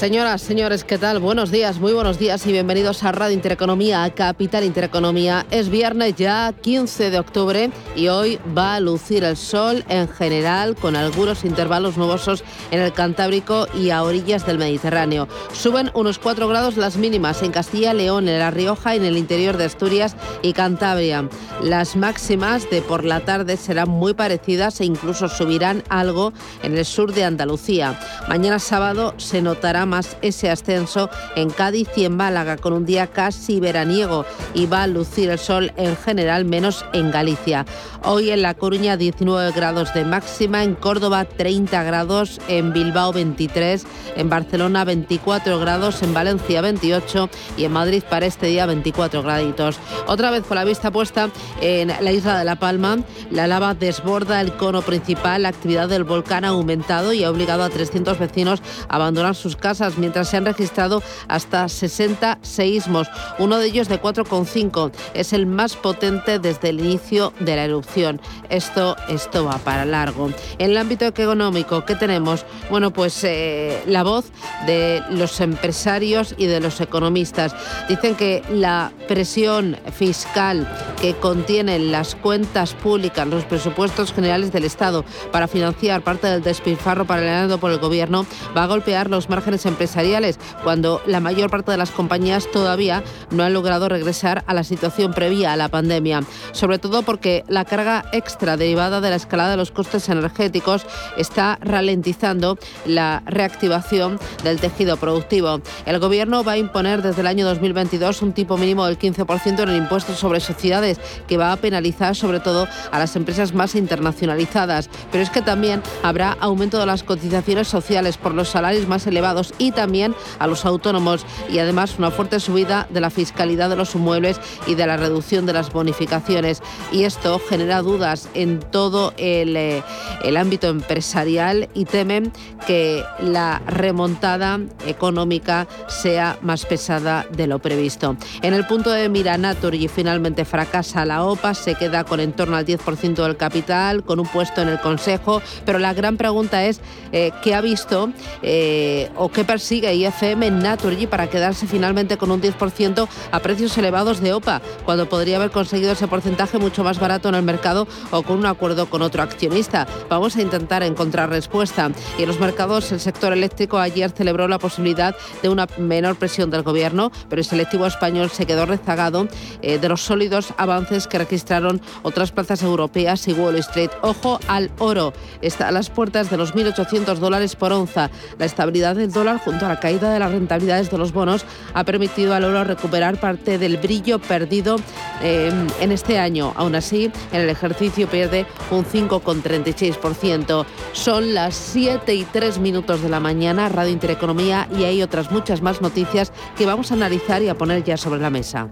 Señoras, señores, ¿qué tal? Buenos días, muy buenos días y bienvenidos a Radio Intereconomía, a Capital Intereconomía. Es viernes ya 15 de octubre y hoy va a lucir el sol en general con algunos intervalos nubosos en el Cantábrico y a orillas del Mediterráneo. Suben unos 4 grados las mínimas en Castilla, León, en La Rioja y en el interior de Asturias y Cantabria. Las máximas de por la tarde serán muy parecidas e incluso subirán algo en el sur de Andalucía. Mañana sábado se notará más ese ascenso en Cádiz y en Málaga, con un día casi veraniego y va a lucir el sol en general, menos en Galicia. Hoy en La Coruña 19 grados de máxima, en Córdoba 30 grados, en Bilbao 23, en Barcelona 24 grados, en Valencia 28 y en Madrid para este día 24 graditos. Otra vez con la vista puesta en la isla de La Palma, la lava desborda el cono principal, la actividad del volcán ha aumentado y ha obligado a 300 vecinos a abandonar sus casas mientras se han registrado hasta 60 seísmos, uno de ellos de 4,5. Es el más potente desde el inicio de la erupción. Esto, esto va para largo. En el ámbito económico, ¿qué tenemos? Bueno, pues eh, la voz de los empresarios y de los economistas. Dicen que la presión fiscal que contienen las cuentas públicas, los presupuestos generales del Estado para financiar parte del despilfarro paralelado por el gobierno, va a golpear los márgenes empresariales, cuando la mayor parte de las compañías todavía no han logrado regresar a la situación previa a la pandemia, sobre todo porque la carga extra derivada de la escalada de los costes energéticos está ralentizando la reactivación del tejido productivo. El Gobierno va a imponer desde el año 2022 un tipo mínimo del 15% en el impuesto sobre sociedades, que va a penalizar sobre todo a las empresas más internacionalizadas. Pero es que también habrá aumento de las cotizaciones sociales por los salarios más elevados y también a los autónomos y además una fuerte subida de la fiscalidad de los inmuebles y de la reducción de las bonificaciones. Y esto genera dudas en todo el, eh, el ámbito empresarial y temen que la remontada económica sea más pesada de lo previsto. En el punto de mira y finalmente fracasa la OPA, se queda con en torno al 10% del capital, con un puesto en el Consejo, pero la gran pregunta es eh, qué ha visto eh, o qué persigue IFM Naturgy para quedarse finalmente con un 10% a precios elevados de OPA, cuando podría haber conseguido ese porcentaje mucho más barato en el mercado o con un acuerdo con otro accionista. Vamos a intentar encontrar respuesta. Y en los mercados, el sector eléctrico ayer celebró la posibilidad de una menor presión del gobierno, pero el selectivo español se quedó rezagado eh, de los sólidos avances que registraron otras plazas europeas y Wall Street. Ojo al oro. Está a las puertas de los 1.800 dólares por onza. La estabilidad del dólar junto a la caída de las rentabilidades de los bonos ha permitido al oro recuperar parte del brillo perdido eh, en este año. Aún así, en el ejercicio pierde un 5,36%. Son las 7 y 3 minutos de la mañana, Radio Intereconomía, y hay otras muchas más noticias que vamos a analizar y a poner ya sobre la mesa.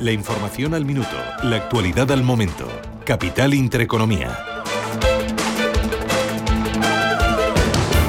La información al minuto, la actualidad al momento. Capital Intereconomía.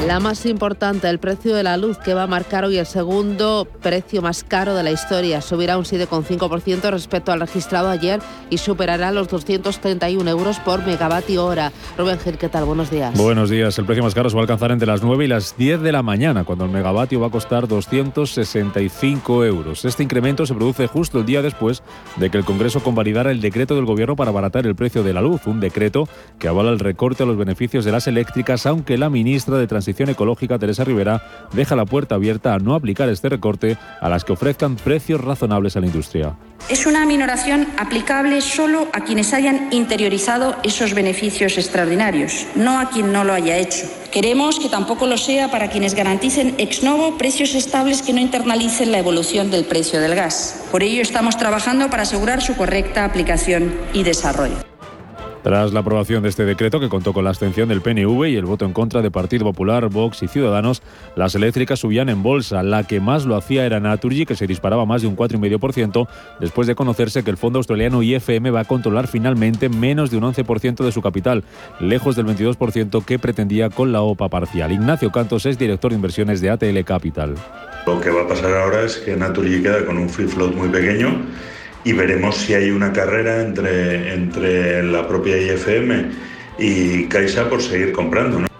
La más importante, el precio de la luz, que va a marcar hoy el segundo precio más caro de la historia. Subirá un 7,5% respecto al registrado ayer y superará los 231 euros por megavatio hora. Rubén Gil, ¿qué tal? Buenos días. Buenos días. El precio más caro se va a alcanzar entre las 9 y las 10 de la mañana, cuando el megavatio va a costar 265 euros. Este incremento se produce justo el día después de que el Congreso convalidara el decreto del Gobierno para abaratar el precio de la luz, un decreto que avala el recorte a los beneficios de las eléctricas, aunque la ministra de Transición Ecológica, Teresa Rivera, deja la puerta abierta a no aplicar este recorte a las que ofrezcan precios razonables a la industria. Es una minoración aplicable solo a quienes hayan interiorizado esos beneficios extraordinarios, no a quien no lo haya hecho. Queremos que tampoco lo sea para quienes garanticen ex novo precios estables que no internalicen la evolución del precio del gas. Por ello estamos trabajando para asegurar su correcta aplicación y desarrollo. Tras la aprobación de este decreto, que contó con la abstención del PNV y el voto en contra de Partido Popular, Vox y Ciudadanos, las eléctricas subían en bolsa. La que más lo hacía era Naturgy, que se disparaba más de un 4,5%, después de conocerse que el fondo australiano IFM va a controlar finalmente menos de un 11% de su capital, lejos del 22% que pretendía con la OPA parcial. Ignacio Cantos es director de inversiones de ATL Capital. Lo que va a pasar ahora es que Naturgy queda con un free float muy pequeño y veremos si hay una carrera entre, entre la propia IFM y Caixa por seguir comprando.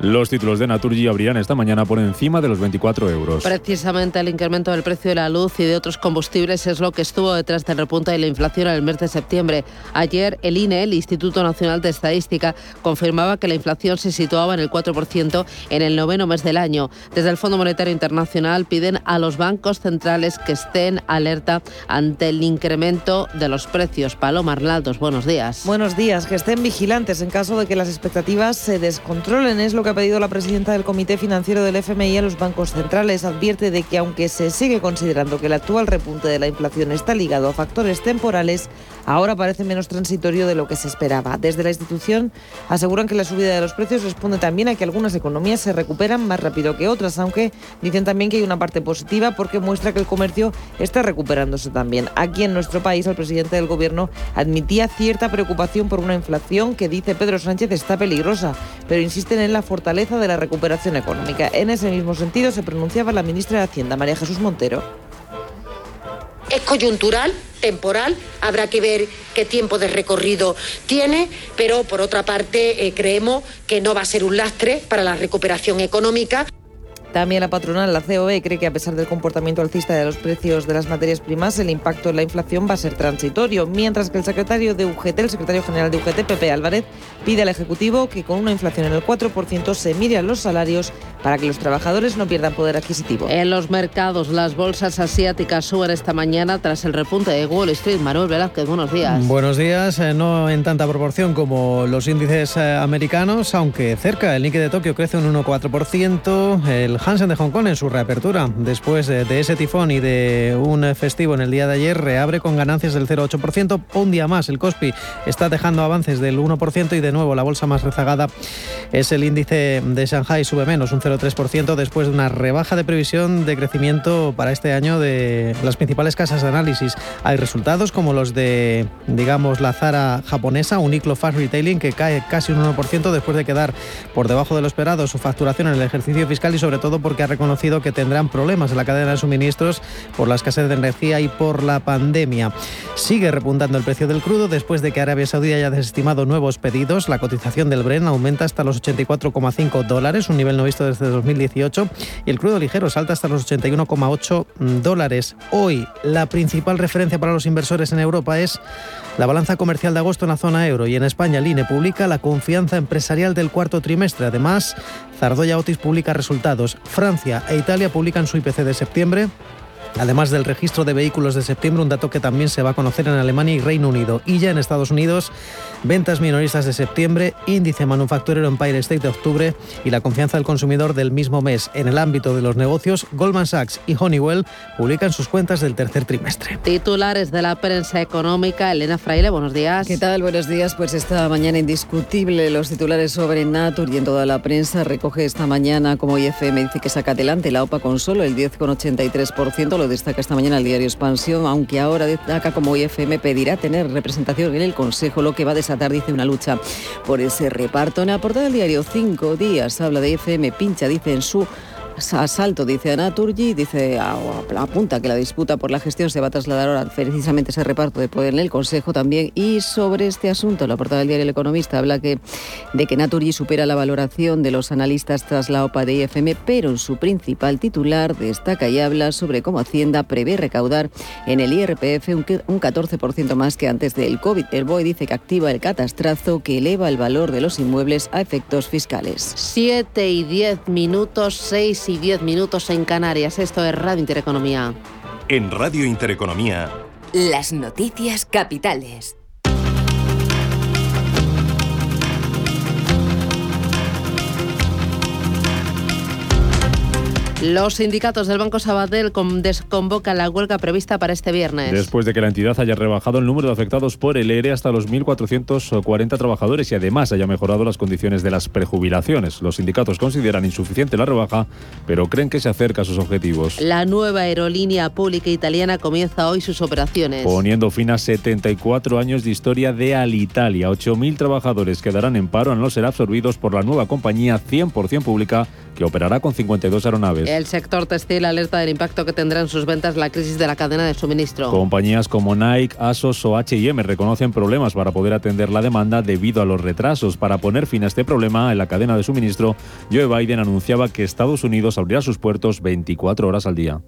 Los títulos de Naturgy abrirán esta mañana por encima de los 24 euros. Precisamente el incremento del precio de la luz y de otros combustibles es lo que estuvo detrás del repunte de la inflación en el mes de septiembre. Ayer el INE, el Instituto Nacional de Estadística, confirmaba que la inflación se situaba en el 4% en el noveno mes del año. Desde el Fondo Monetario Internacional piden a los bancos centrales que estén alerta ante el incremento de los precios. Paloma Arnaldos, buenos días. Buenos días, que estén vigilantes en caso de que las expectativas se descontrolen. Es lo que ha pedido la presidenta del Comité Financiero del FMI a los bancos centrales. Advierte de que aunque se sigue considerando que el actual repunte de la inflación está ligado a factores temporales, ahora parece menos transitorio de lo que se esperaba. Desde la institución aseguran que la subida de los precios responde también a que algunas economías se recuperan más rápido que otras, aunque dicen también que hay una parte positiva porque muestra que el comercio está recuperándose también. Aquí en nuestro país el presidente del gobierno admitía cierta preocupación por una inflación que dice Pedro Sánchez está peligrosa, pero insisten en la fortaleza de la recuperación económica. En ese mismo sentido se pronunciaba la ministra de Hacienda, María Jesús Montero. Es coyuntural, temporal, habrá que ver qué tiempo de recorrido tiene, pero por otra parte eh, creemos que no va a ser un lastre para la recuperación económica. También la patronal, la COE, cree que a pesar del comportamiento alcista de los precios de las materias primas, el impacto en la inflación va a ser transitorio, mientras que el secretario de UGT, el secretario general de UGT, Pepe Álvarez, pide al Ejecutivo que con una inflación en el 4% se miren los salarios para que los trabajadores no pierdan poder adquisitivo. En los mercados, las bolsas asiáticas suben esta mañana tras el repunte de Wall Street. Manuel Velázquez, buenos días. Buenos días, eh, no en tanta proporción como los índices eh, americanos, aunque cerca. El Nikkei de Tokio crece un 1,4%, el Hansen de Hong Kong en su reapertura, después de, ese tifón y de un festivo en el día de ayer, reabre con ganancias del 0,8%. Un día más, el Kospi está dejando avances del 1% y de nuevo la bolsa más rezagada es el índice de Shanghai, sube menos, un 0,3% después de una rebaja de previsión de crecimiento para este año de las principales casas de análisis. Hay resultados como los de, digamos, la Zara japonesa, Uniqlo Fast Retailing, que cae casi un 1% después de quedar por debajo de lo esperado su facturación en el ejercicio fiscal y sobre todo porque ha reconocido que tendrán problemas en la cadena de suministros por la escasez de energía y por la pandemia. Sigue repuntando el precio del crudo después de que Arabia Saudí haya desestimado nuevos pedidos. La cotización del Bren aumenta hasta los 84,5 dólares, un nivel no visto desde 2018, y el crudo ligero salta hasta los 81,8 dólares. Hoy, la principal referencia para los inversores en Europa es la balanza comercial de agosto en la zona euro y en España el INE publica la confianza empresarial del cuarto trimestre. Además, Zardoya Otis publica resultados. Francia e Italia publican su IPC de septiembre. Además del registro de vehículos de septiembre, un dato que también se va a conocer en Alemania y Reino Unido. Y ya en Estados Unidos, ventas minoristas de septiembre, índice manufacturero Empire State de octubre y la confianza del consumidor del mismo mes. En el ámbito de los negocios, Goldman Sachs y Honeywell publican sus cuentas del tercer trimestre. Titulares de la prensa económica, Elena Fraile, buenos días. ¿Qué tal? Buenos días. Pues esta mañana indiscutible los titulares sobre Natur y en toda la prensa recoge esta mañana como IFM dice que saca adelante la OPA con solo el 10,83%, destaca esta mañana el diario Expansión, aunque ahora destaca como IFM pedirá tener representación en el Consejo, lo que va a desatar, dice, una lucha por ese reparto. En la portada del diario Cinco Días habla de IFM, pincha, dice en su asalto, dice Anaturgi, dice, apunta que la disputa por la gestión se va a trasladar ahora precisamente ese reparto de poder en el Consejo también. Y sobre este asunto, la portada del diario El Economista habla que, de que Naturgy supera la valoración de los analistas tras la OPA de IFM, pero en su principal titular destaca y habla sobre cómo Hacienda prevé recaudar en el IRPF un 14% más que antes del COVID. El BOE dice que activa el catastrazo que eleva el valor de los inmuebles a efectos fiscales. 7 y 10 minutos, 6 y 10 minutos en Canarias. Esto es Radio Intereconomía. En Radio Intereconomía, Las noticias capitales. Los sindicatos del Banco Sabadell desconvocan la huelga prevista para este viernes. Después de que la entidad haya rebajado el número de afectados por el ERE hasta los 1.440 trabajadores y además haya mejorado las condiciones de las prejubilaciones. Los sindicatos consideran insuficiente la rebaja, pero creen que se acerca a sus objetivos. La nueva aerolínea pública italiana comienza hoy sus operaciones. Poniendo fin a 74 años de historia de Alitalia. 8.000 trabajadores quedarán en paro al no ser absorbidos por la nueva compañía 100% pública que operará con 52 aeronaves. El sector textil alerta del impacto que tendrá en sus ventas la crisis de la cadena de suministro. Compañías como Nike, Asos o H&M reconocen problemas para poder atender la demanda debido a los retrasos. Para poner fin a este problema en la cadena de suministro, Joe Biden anunciaba que Estados Unidos abrirá sus puertos 24 horas al día.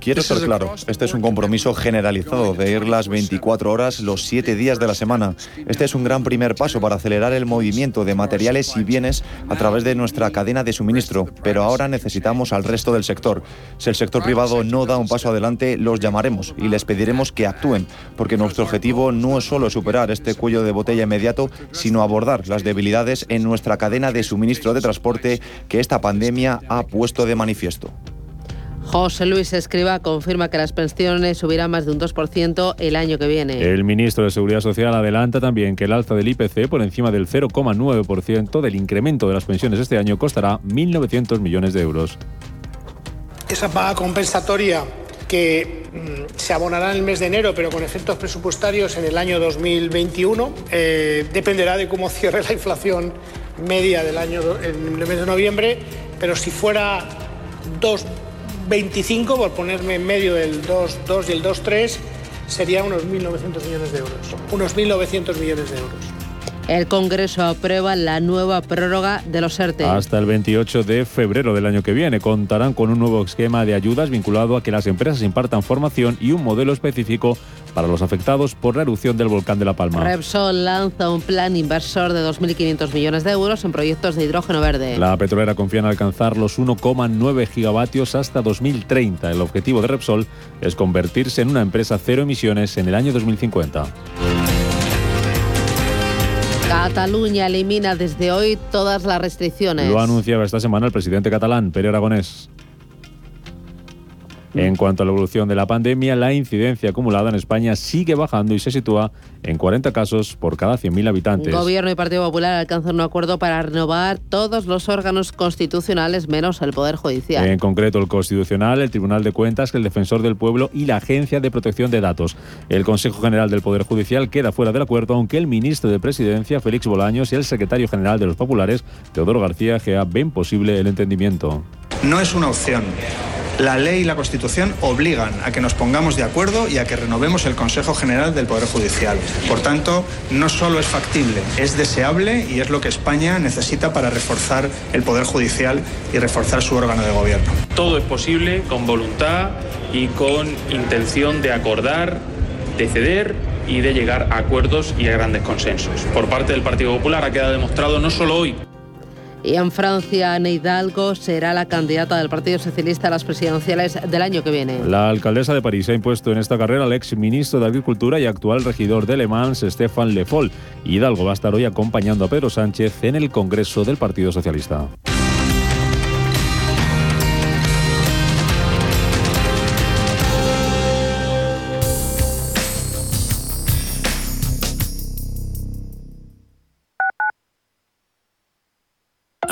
Quiero ser claro, este es un compromiso generalizado de ir las 24 horas los 7 días de la semana. Este es un gran primer paso para acelerar el movimiento de materiales y bienes a través de nuestra cadena de suministro, pero ahora necesitamos al resto del sector. Si el sector privado no da un paso adelante, los llamaremos y les pediremos que actúen, porque nuestro objetivo no es solo superar este cuello de botella inmediato, sino abordar las debilidades en nuestra cadena de suministro de transporte que esta pandemia ha puesto de manifiesto. José Luis Escriba confirma que las pensiones subirán más de un 2% el año que viene. El ministro de Seguridad Social adelanta también que el alza del IPC por encima del 0,9% del incremento de las pensiones este año costará 1.900 millones de euros. Esa paga compensatoria que mm, se abonará en el mes de enero, pero con efectos presupuestarios en el año 2021, eh, dependerá de cómo cierre la inflación media del año en el mes de noviembre, pero si fuera dos 25, por ponerme en medio del 2,2 y el 2,3, sería unos 1.900 millones de euros. Unos 1.900 millones de euros. El Congreso aprueba la nueva prórroga de los ERTE. Hasta el 28 de febrero del año que viene contarán con un nuevo esquema de ayudas vinculado a que las empresas impartan formación y un modelo específico para los afectados por la erupción del volcán de La Palma. Repsol lanza un plan inversor de 2.500 millones de euros en proyectos de hidrógeno verde. La petrolera confía en alcanzar los 1,9 gigavatios hasta 2030. El objetivo de Repsol es convertirse en una empresa cero emisiones en el año 2050. Cataluña elimina desde hoy todas las restricciones. Lo anunciaba esta semana el presidente catalán, Pere Aragonés. En cuanto a la evolución de la pandemia, la incidencia acumulada en España sigue bajando y se sitúa en 40 casos por cada 100.000 habitantes. Gobierno y Partido Popular alcanzan un acuerdo para renovar todos los órganos constitucionales menos el Poder Judicial. En concreto, el Constitucional, el Tribunal de Cuentas, el Defensor del Pueblo y la Agencia de Protección de Datos. El Consejo General del Poder Judicial queda fuera del acuerdo, aunque el ministro de Presidencia, Félix Bolaños, y el secretario general de los Populares, Teodoro García Gea, ven posible el entendimiento. No es una opción la ley y la Constitución obligan a que nos pongamos de acuerdo y a que renovemos el Consejo General del Poder Judicial. Por tanto, no solo es factible, es deseable y es lo que España necesita para reforzar el Poder Judicial y reforzar su órgano de gobierno. Todo es posible con voluntad y con intención de acordar, de ceder y de llegar a acuerdos y a grandes consensos. Por parte del Partido Popular ha quedado demostrado no solo hoy, y en Francia, Anne Hidalgo será la candidata del Partido Socialista a las presidenciales del año que viene. La alcaldesa de París ha impuesto en esta carrera al ex ministro de Agricultura y actual regidor de Le Mans, Stéphane Le Foll. Hidalgo va a estar hoy acompañando a Pedro Sánchez en el Congreso del Partido Socialista.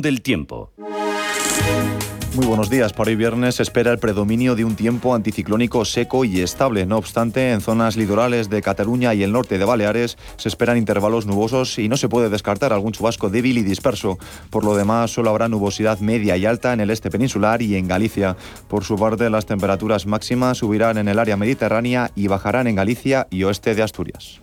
del tiempo. Muy buenos días. Para hoy viernes se espera el predominio de un tiempo anticiclónico seco y estable. No obstante, en zonas litorales de Cataluña y el norte de Baleares se esperan intervalos nubosos y no se puede descartar algún chubasco débil y disperso. Por lo demás, solo habrá nubosidad media y alta en el este peninsular y en Galicia. Por su parte, las temperaturas máximas subirán en el área mediterránea y bajarán en Galicia y oeste de Asturias.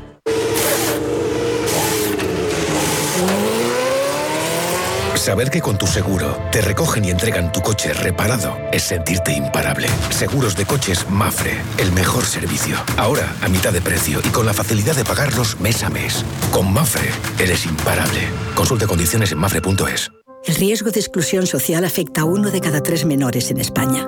Saber que con tu seguro te recogen y entregan tu coche reparado es sentirte imparable. Seguros de coches Mafre, el mejor servicio. Ahora a mitad de precio y con la facilidad de pagarlos mes a mes. Con Mafre eres imparable. Consulte condiciones en mafre.es. El riesgo de exclusión social afecta a uno de cada tres menores en España.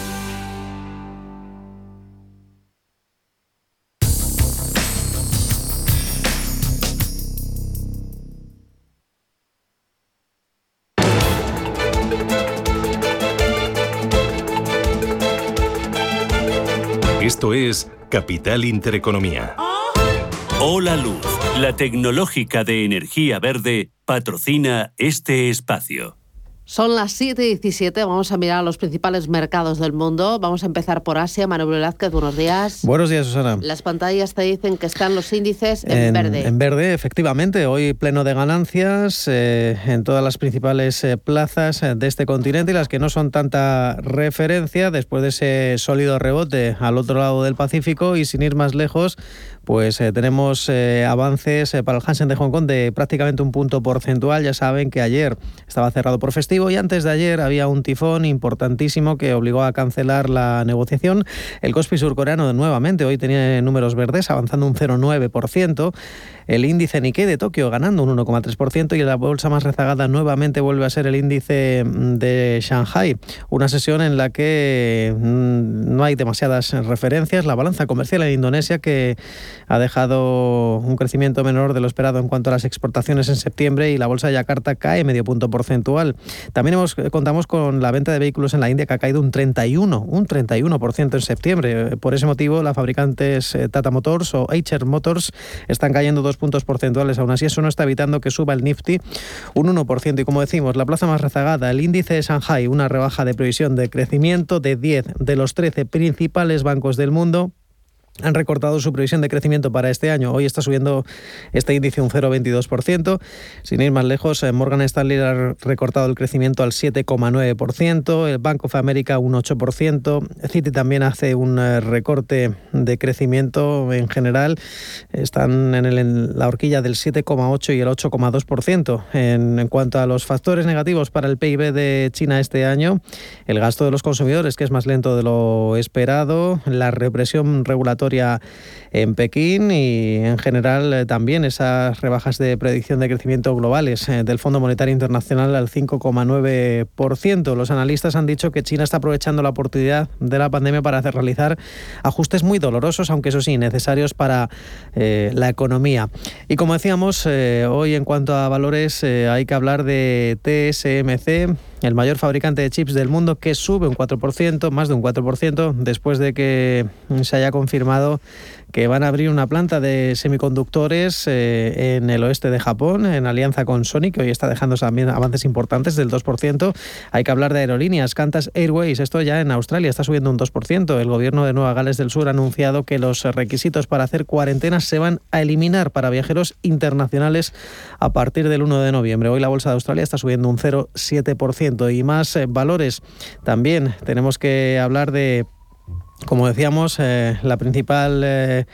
Esto es Capital Intereconomía. Hola Luz, la tecnológica de energía verde, patrocina este espacio. Son las 7 y 17, vamos a mirar los principales mercados del mundo. Vamos a empezar por Asia. Manuel Velázquez, buenos días. Buenos días, Susana. Las pantallas te dicen que están los índices en, verde. En verde, efectivamente. Hoy pleno de ganancias eh, en todas las principales eh, plazas eh, de este continente y las que no son tanta referencia después de ese sólido rebote al otro lado del Pacífico y sin ir más lejos, pues tenemos avances para el Hansen de Hong Kong de prácticamente un punto porcentual. Ya saben que ayer estaba cerrado por festivo y antes de ayer había un tifón importantísimo que obligó a cancelar la negociación. El Kospi surcoreano nuevamente hoy tenía números verdes avanzando un 0,9%. El índice Nikkei de Tokio ganando un 1,3% y la bolsa más rezagada nuevamente vuelve a ser el índice de Shanghai. Una sesión en la que mm, no hay demasiadas referencias. La balanza comercial en Indonesia que ha dejado un crecimiento menor de lo esperado en cuanto a las exportaciones en septiembre y la bolsa de Yakarta cae medio punto porcentual. También hemos, contamos con la venta de vehículos en la India que ha caído un 31, un 31% en septiembre. Por ese motivo, las fabricantes eh, Tata Motors o HR Motors están cayendo dos puntos porcentuales. Aún así, eso no está evitando que suba el Nifty un 1%. Y como decimos, la plaza más rezagada, el índice de Shanghai, una rebaja de previsión de crecimiento de 10 de los 13 principales bancos del mundo han recortado su previsión de crecimiento para este año. Hoy está subiendo este índice un 0,22%. Sin ir más lejos, eh, Morgan Stanley ha recortado el crecimiento al 7,9%, el Bank of America un 8%, Citi también hace un eh, recorte de crecimiento en general. Están en, la horquilla del 7,8 y el 8,2%. En, en cuanto a los factores negativos para el PIB de China este año, el gasto de los consumidores, que es más lento de lo esperado, la represión regulatoria en Pekín y en general eh, también esas rebajas de predicción de crecimiento globales eh, del Fondo Monetario Internacional al 5,9%. Los analistas han dicho que China está aprovechando la oportunidad de la pandemia para hacer, realizar ajustes muy dolorosos, aunque eso sí, necesarios para eh, la economía. Y como decíamos, hoy en cuanto a valores hay que hablar de TSMC, el mayor fabricante de chips del mundo, que sube un 4%, más de un 4%, después de que se haya confirmado que van a abrir una planta de semiconductores eh, en el oeste de Japón, en alianza con Sony, que hoy está dejando también avances importantes del 2%. Hay que hablar de aerolíneas. Qantas Airways, esto ya en Australia está subiendo un 2%. El gobierno de Nueva Gales del Sur ha anunciado que los requisitos para hacer cuarentenas se van a eliminar para viajeros internacionales a partir del 1 de noviembre. Hoy la bolsa de Australia está subiendo un 0,7% y más eh, valores. También tenemos que hablar de como decíamos, eh, la principal eh,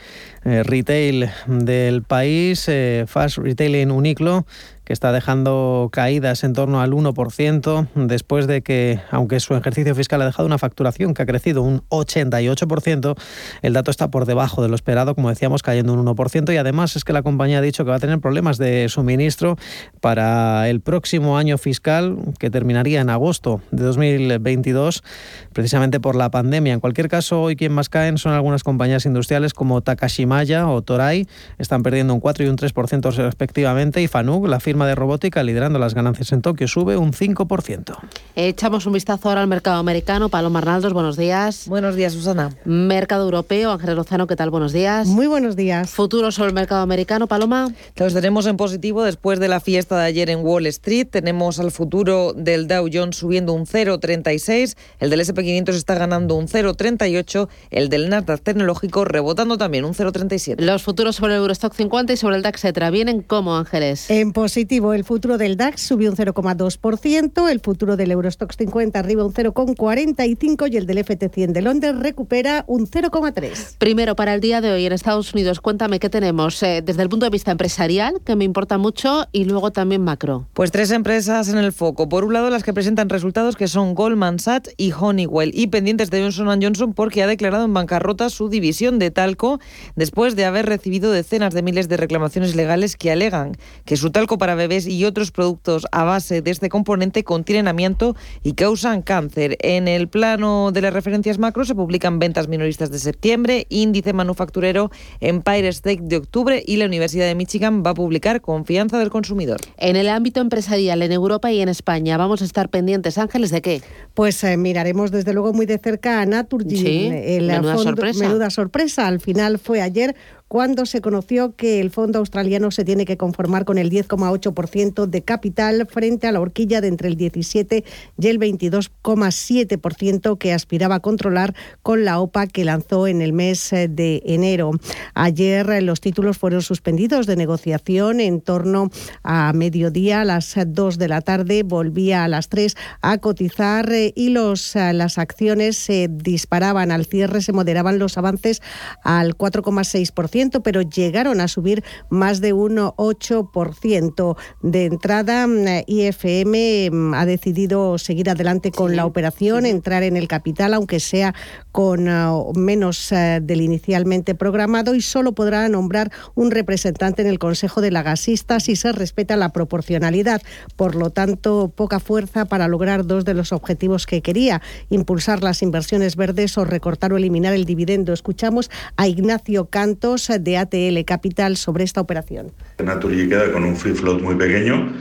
retail del país, Fast Retailing Uniclo, que está dejando caídas en torno al 1%, después de que, aunque su ejercicio fiscal ha dejado una facturación que ha crecido un 88%, el dato está por debajo de lo esperado, como decíamos, cayendo un 1%, y además es que la compañía ha dicho que va a tener problemas de suministro para el próximo año fiscal, que terminaría en agosto de 2022, precisamente por la pandemia. En cualquier caso, hoy quien más caen son algunas compañías industriales como Takashimaya o Toray, están perdiendo un 4 y un 3% respectivamente, y Fanug, la firma de robótica liderando las ganancias en Tokio sube un 5%. Echamos un vistazo ahora al mercado americano. Paloma Arnaldos, buenos días. Buenos díás, Susana. Mercado europeo, Ángel Lozano, ¿qué tal? Buenos días. Muy buenos días. Futuro sobre el mercado americano, Paloma. Los tenemos en positivo después de la fiesta de ayer en Wall Street. Tenemos al futuro del Dow Jones subiendo un 0,36, el del SP500 está ganando un 0,38, el del Nasdaq tecnológico rebotando también un 0,37. Los futuros sobre el Eurostock 50 y sobre el DAX, etcétera, vienen como Ángeles. En positivo el futuro del DAX subió un 0,2%, el futuro del Eurostox 50 arriba un 0,45% y el del FT100 de Londres recupera un 0,3%. Primero, para el día de hoy en Estados Unidos, cuéntame qué tenemos eh, desde el punto de vista empresarial, que me importa mucho, y luego también macro. Pues tres empresas en el foco. Por un lado, las que presentan resultados que son Goldman Sachs y Honeywell, y pendientes de Johnson Johnson porque ha declarado en bancarrota su división de talco después de haber recibido decenas de miles de reclamaciones legales que alegan que su talco para bebés y otros productos a base de este componente contienen amianto y causan cáncer. En el plano de las referencias macro se publican ventas minoristas de septiembre, índice manufacturero Empire State de octubre y la Universidad de Michigan va a publicar confianza del consumidor. En el ámbito empresarial en Europa y en España, ¿vamos a estar pendientes, Ángeles, de qué? Pues eh, miraremos desde luego muy de cerca a Naturgy. Sí, menuda sorpresa. Menuda sorpresa. Al final fue ayer cuando se conoció que el fondo australiano se tiene que conformar con el 10,8% de capital frente a la horquilla de entre el 17 y el 22,7% que aspiraba a controlar con la OPA que lanzó en el mes eh, de enero. Ayer eh, los títulos fueron suspendidos de negociación en torno a mediodía, a las 2 de la tarde, volvía a las 3 a cotizar eh, y los, las acciones se disparaban al cierre, se moderaban los avances al 4,6% pero llegaron a subir más de un 8%. De entrada, mm, IFM mm, ha decidido seguir adelante con la operación, entrar en el capital, aunque sea con ah, menos ah, del inicialmente programado, y solo podrá nombrar un representante en el Consejo de la Gasista si se respeta la proporcionalidad. Por lo tanto, poca fuerza para lograr dos de los objetivos que quería, impulsar las inversiones verdes o recortar o eliminar el dividendo. Escuchamos a Ignacio Cantos, de ATL Capital sobre esta operación. Naturgy queda con un free float muy pequeño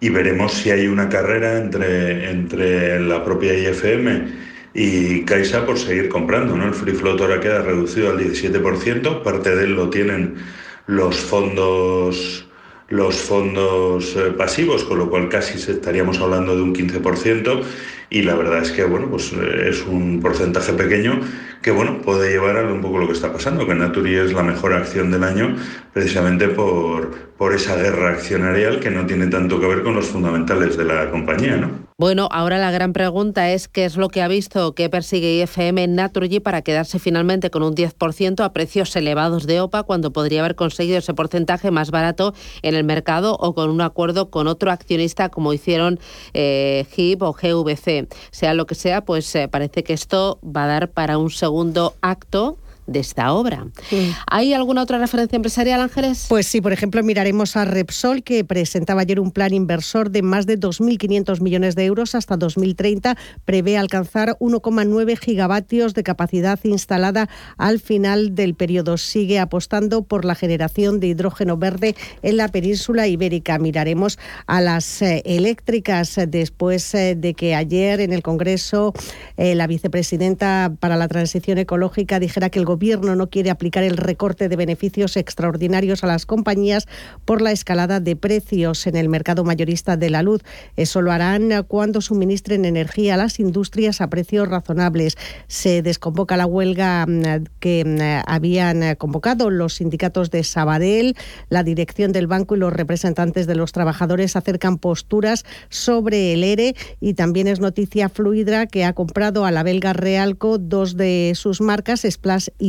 y veremos si hay una carrera entre, entre la propia IFM y Caixa por seguir comprando. ¿no? El free float ahora queda reducido al 17%, parte de él lo tienen los fondos los fondos eh, pasivos, con lo cual casi estaríamos hablando de un 15% y la verdad es que bueno, pues eh, es un porcentaje pequeño que bueno, puede llevar a un poco lo que está pasando, que Naturi es la mejor acción del año precisamente por, por esa guerra accionarial que no tiene tanto que ver con los fundamentales de la compañía, ¿no? Bueno, ahora la gran pregunta es qué es lo que ha visto que persigue IFM en Naturgy para quedarse finalmente con un 10% a precios elevados de OPA cuando podría haber conseguido ese porcentaje más barato en el mercado o con un acuerdo con otro accionista como hicieron eh, HIP o GVC. Sea lo que sea, pues eh, parece que esto va a dar para un segundo acto de esta obra. ¿Hay alguna otra referencia empresarial, Ángeles? Pues sí, por ejemplo, miraremos a Repsol, que presentaba ayer un plan inversor de más de 2.500 millones de euros hasta 2030. Prevé alcanzar 1,9 gigavatios de capacidad instalada al final del periodo. Sigue apostando por la generación de hidrógeno verde en la península ibérica. Miraremos a las eh, eléctricas después eh, de que ayer en el Congreso eh, la vicepresidenta para la transición ecológica dijera que el gobierno Gobierno no quiere aplicar el recorte de beneficios extraordinarios a las compañías por la escalada de precios en el mercado mayorista de la luz. Eso lo harán cuando suministren energía a las industrias a precios razonables. Se desconvoca la huelga mm, que mm, habían convocado los sindicatos de Sabadell, la dirección del banco y los representantes de los trabajadores acercan posturas sobre el ERE y también es noticia Fluidra que ha comprado a la belga Realco dos de sus marcas, Splash y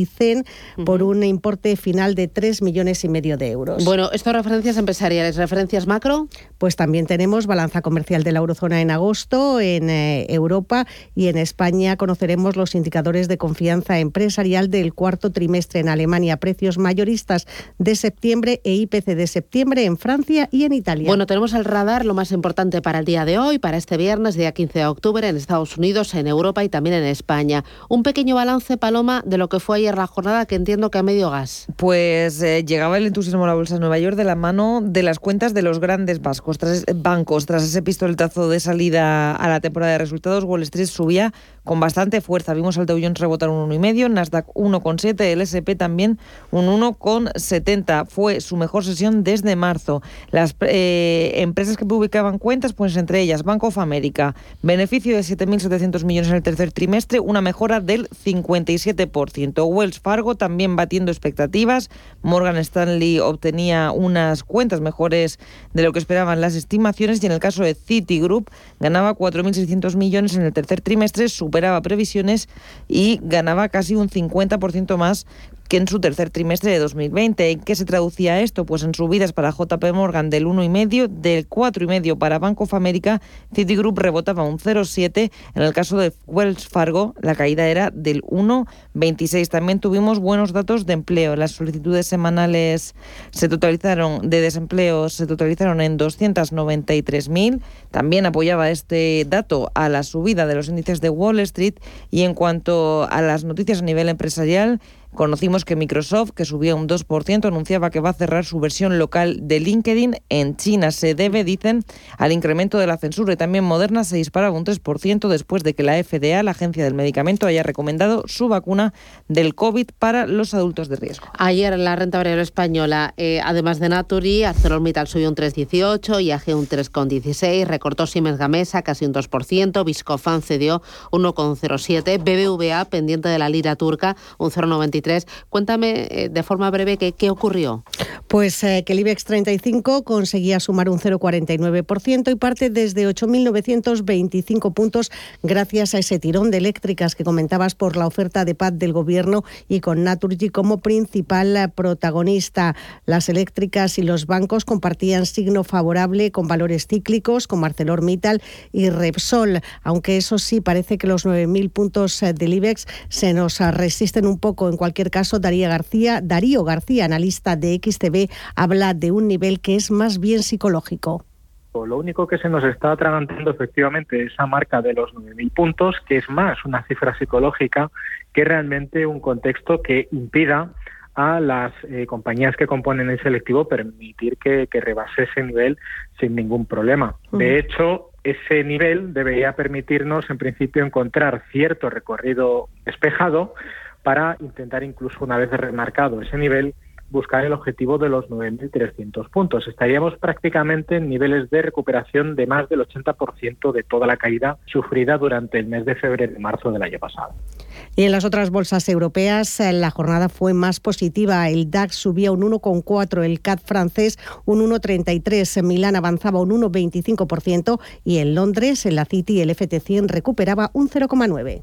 Por un importe final de 3 millones y medio de euros. Bueno, estas referencias empresariales, referencias macro. Pues también tenemos balanza comercial de la eurozona en agosto en eh, Europa y en España conoceremos los indicadores de confianza empresarial del cuarto trimestre en Alemania, precios mayoristas de septiembre e IPC de septiembre en Francia y en Italia. Bueno, tenemos el radar lo más importante para el día de hoy, para este viernes, día 15 de octubre, en Estados Unidos, en Europa y también en España. Un pequeño balance, Paloma, de lo que fue ayer la jornada, que entiendo que a medio gas. Pues eh, llegaba el entusiasmo a la Bolsa de Nueva York de la mano de las cuentas de los grandes bancos. Tras, bancos, tras ese pistoletazo de salida a la temporada de resultados, Wall Street subía con bastante fuerza. Vimos al Dow rebotar un 1,5, Nasdaq 1,7, el S&P también un 1,70. Fue su mejor sesión desde marzo. Las eh, empresas que publicaban cuentas, pues entre ellas Bank of America, beneficio de 7.700 millones en el tercer trimestre, una mejora del 57%. Wells Fargo también batiendo expectativas. Morgan Stanley obtenía unas cuentas mejores de lo que esperaban las estimaciones y en el caso de Citigroup ganaba 4.600 millones en el tercer trimestre, superaba previsiones y ganaba casi un 50% más que en su tercer trimestre de 2020. ¿En qué se traducía esto? Pues en subidas para JP Morgan del 1,5, del 4,5 para Bank of America, Citigroup rebotaba un 0,7. En el caso de Wells Fargo, la caída era del 1,26. También tuvimos buenos datos de empleo. Las solicitudes semanales se totalizaron de desempleo se totalizaron en 293.000. También apoyaba este dato a la subida de los índices de Wall Street y en cuanto a las noticias a nivel empresarial, Conocimos que Microsoft, que subía un 2%, anunciaba que va a cerrar su versión local de LinkedIn en China. Se debe, dicen, al incremento de la censura y también Moderna se disparaba un 3% después de que la FDA, la Agencia del Medicamento, haya recomendado su vacuna del COVID para los adultos de riesgo. Ayer la renta variable española, eh, además de Naturi, ArcelorMittal subió un 3,18, IAG un 3,16, recortó Siemens Gamesa casi un 2%, Viscofan cedió 1,07, BBVA pendiente de la lira turca un 0,93 Cuéntame eh, de forma breve qué, qué ocurrió. Pues eh, que el IBEX 35 conseguía sumar un 0,49% y parte desde 8.925 puntos gracias a ese tirón de eléctricas que comentabas por la oferta de paz del Gobierno y con Naturgy como principal eh, protagonista. Las eléctricas y los bancos compartían signo favorable con valores cíclicos como ArcelorMittal y Repsol, aunque eso sí parece que los 9.000 puntos del IBEX se nos resisten un poco en cualquier cualquier caso, Darío García, Darío García, analista de XTV, habla de un nivel que es más bien psicológico. Lo único que se nos está atragantando efectivamente esa marca de los 9.000 puntos, que es más una cifra psicológica que realmente un contexto que impida a las eh, compañías que componen el selectivo permitir que, rebase ese nivel sin ningún problema. De hecho, ese nivel debería permitirnos, en principio, encontrar cierto recorrido despejado para intentar incluso una vez remarcado ese nivel buscar el objetivo de los 9.300 puntos. Estaríamos prácticamente en niveles de recuperación de más del 80% de toda la caída sufrida durante el mes de febrero y marzo del año pasado. Y en las otras bolsas europeas eh, la jornada fue más positiva. El DAX subía un 1,4, el CAC francés un 1,33, Milán avanzaba un 1,25% y en Londres, en la City, el FT100 recuperaba un 0,9.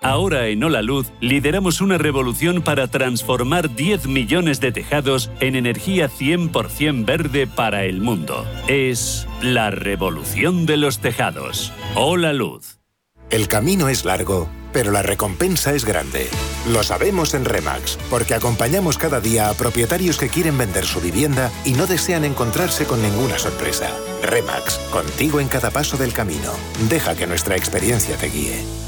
Ahora en Hola Luz lideramos una revolución para transformar 10 millones de tejados en energía 100% verde para el mundo. Es la revolución de los tejados. Hola Luz. El camino es largo, pero la recompensa es grande. Lo sabemos en Remax, porque acompañamos cada día a propietarios que quieren vender su vivienda y no desean encontrarse con ninguna sorpresa. Remax, contigo en cada paso del camino. Deja que nuestra experiencia te guíe.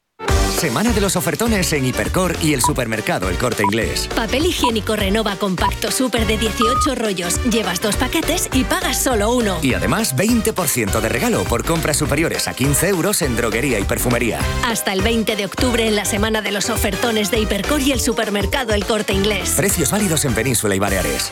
Semana de los ofertones en Hipercor y el supermercado El Corte Inglés. Papel higiénico Renova compacto super de 18 rollos. Llevas dos paquetes y pagas solo uno. Y además 20% de regalo por compras superiores a 15 euros en droguería y perfumería. Hasta el 20 de octubre en la semana de los ofertones de Hipercor y el supermercado El Corte Inglés. Precios válidos en Península y Baleares.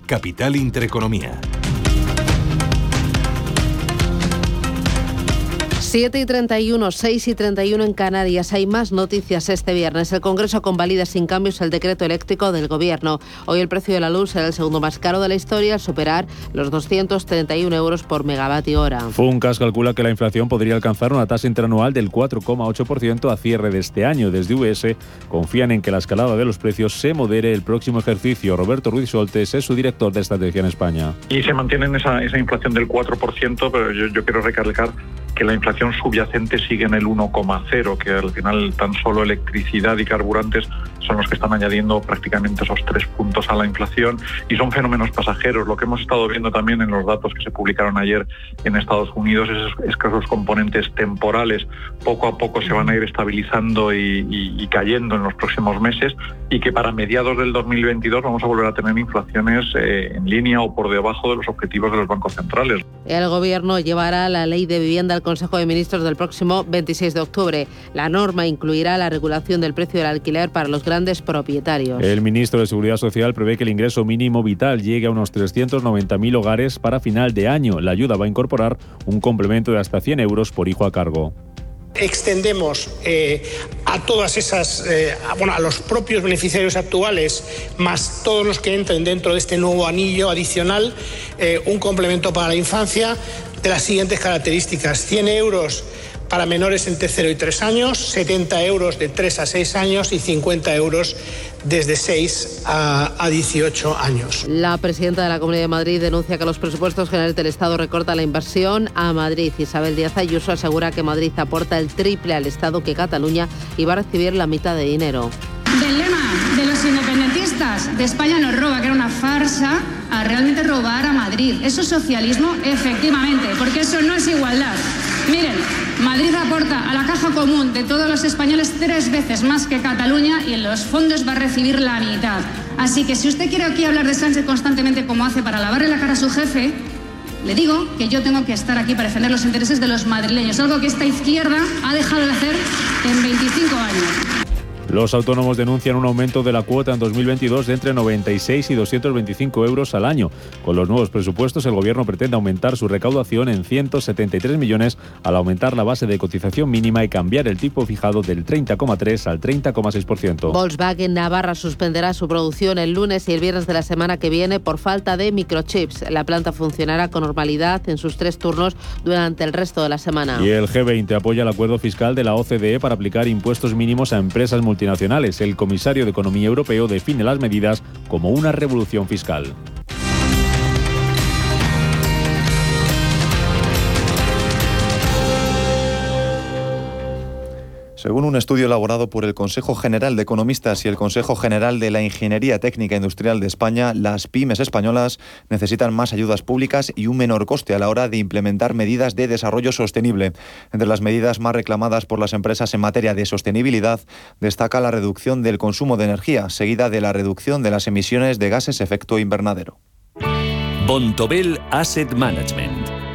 Capital Intereconomía. 7 y 31, 6 y 31 en Canarias. Hay más noticias este viernes. El Congreso convalida sin cambios el decreto eléctrico del Gobierno. Hoy el precio de la luz será el segundo más caro de la historia al superar los 231 euros por megavatio hora. Funcas calcula que la inflación podría alcanzar una tasa interanual del 4,8% a cierre de este año. Desde US confían en que la escalada de los precios se modere el próximo ejercicio. Roberto Ruiz Soltes es su director de estrategia en España. Y se mantiene esa, esa inflación del 4%, pero yo, yo quiero recalcar que la inflación subyacente sigue en el 1,0, que al final tan solo electricidad y carburantes son los que están añadiendo prácticamente esos tres puntos a la inflación y son fenómenos pasajeros. Lo que hemos estado viendo también en los datos que se publicaron ayer en Estados Unidos es, que esos componentes temporales poco a poco se van a ir estabilizando y, cayendo en los próximos meses y que para mediados del 2022 vamos a volver a tener inflaciones eh, en línea o por debajo de los objetivos de los bancos centrales. El gobierno llevará la ley de vivienda al Consejo de Ministros del próximo 26 de octubre. La norma incluirá la regulación del precio del alquiler para los grandes propietarios. El ministro de Seguridad Social prevé que el ingreso mínimo vital llegue a unos 390.000 hogares para final de año. La ayuda va a incorporar un complemento de hasta 100 euros por hijo a cargo extendemos eh, a todas esas, eh, bueno, a los propios beneficiarios actuales, más todos los que entren dentro de este nuevo anillo adicional, eh, un complemento para la infancia de las siguientes características. 100 euros para menores entre 0 y 3 años, 70 euros de 3 a 6 años y 50 euros desde 6 a, 18 años. La presidenta de la Comunidad de Madrid denuncia que los presupuestos generales del Estado recortan la inversión a Madrid. Isabel Díaz Ayuso asegura que Madrid aporta el triple al Estado que Cataluña y va a recibir la mitad de dinero. Del lema de los independentistas de España nos roba, que era una farsa, a realmente robar a Madrid. ¿Eso es socialismo? Efectivamente, porque eso no es igualdad. Miren, Madrid aporta a la caja común de todos los españoles tres veces más que Cataluña y en los fondos va a recibir la mitad. Así que si usted quiere aquí hablar de Sánchez constantemente como hace para lavarle la cara a su jefe, le digo que yo tengo que estar aquí para defender los intereses de los madrileños, algo que esta izquierda ha dejado de hacer en 25 años. Los autónomos denuncian un aumento de la cuota en 2022 de entre 96 y 225 euros al año. Con los nuevos presupuestos, el Gobierno pretende aumentar su recaudación en 173 millones al aumentar la base de cotización mínima y cambiar el tipo fijado del 30,3 al 30,6%. Volkswagen Navarra suspenderá su producción el lunes y el viernes de la semana que viene por falta de microchips. La planta funcionará con normalidad en sus tres turnos durante el resto de la semana. Y el G20 apoya el acuerdo fiscal de la OCDE para aplicar impuestos mínimos a empresas multinacionales El comisario de Economía Europeo define las medidas como una revolución fiscal. Según un estudio elaborado por el Consejo General de Economistas y el Consejo General de la Ingeniería Técnica Industrial de España, las pymes españolas necesitan más ayudas públicas y un menor coste a la hora de implementar medidas de desarrollo sostenible. Entre las medidas más reclamadas por las empresas en materia de sostenibilidad destaca la reducción del consumo de energía, seguida de la reducción de las emisiones de gases efecto invernadero. Bontobel Asset Management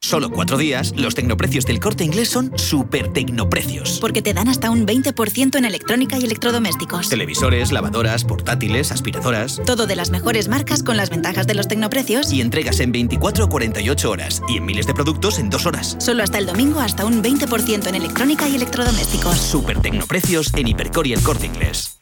Solo cuatro días, los tecnoprecios del corte inglés son super tecnoprecios. Porque te dan hasta un 20% en electrónica y electrodomésticos. Televisores, lavadoras, portátiles, aspiradoras. Todo de las mejores marcas con las ventajas de los tecnoprecios. Y entregas en 24 o 48 horas. Y en miles de productos en dos horas. Solo hasta el domingo, hasta un 20% en electrónica y electrodomésticos. Super tecnoprecios en Hipercor y el corte inglés.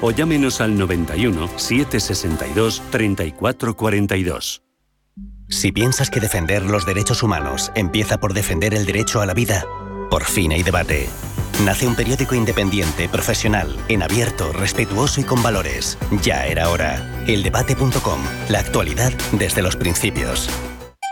o llámenos al 91 762 3442. Si piensas que defender los derechos humanos empieza por defender el derecho a la vida, por fin hay debate. Nace un periódico independiente, profesional, en abierto, respetuoso y con valores. Ya era hora. Eldebate.com. La actualidad desde los principios.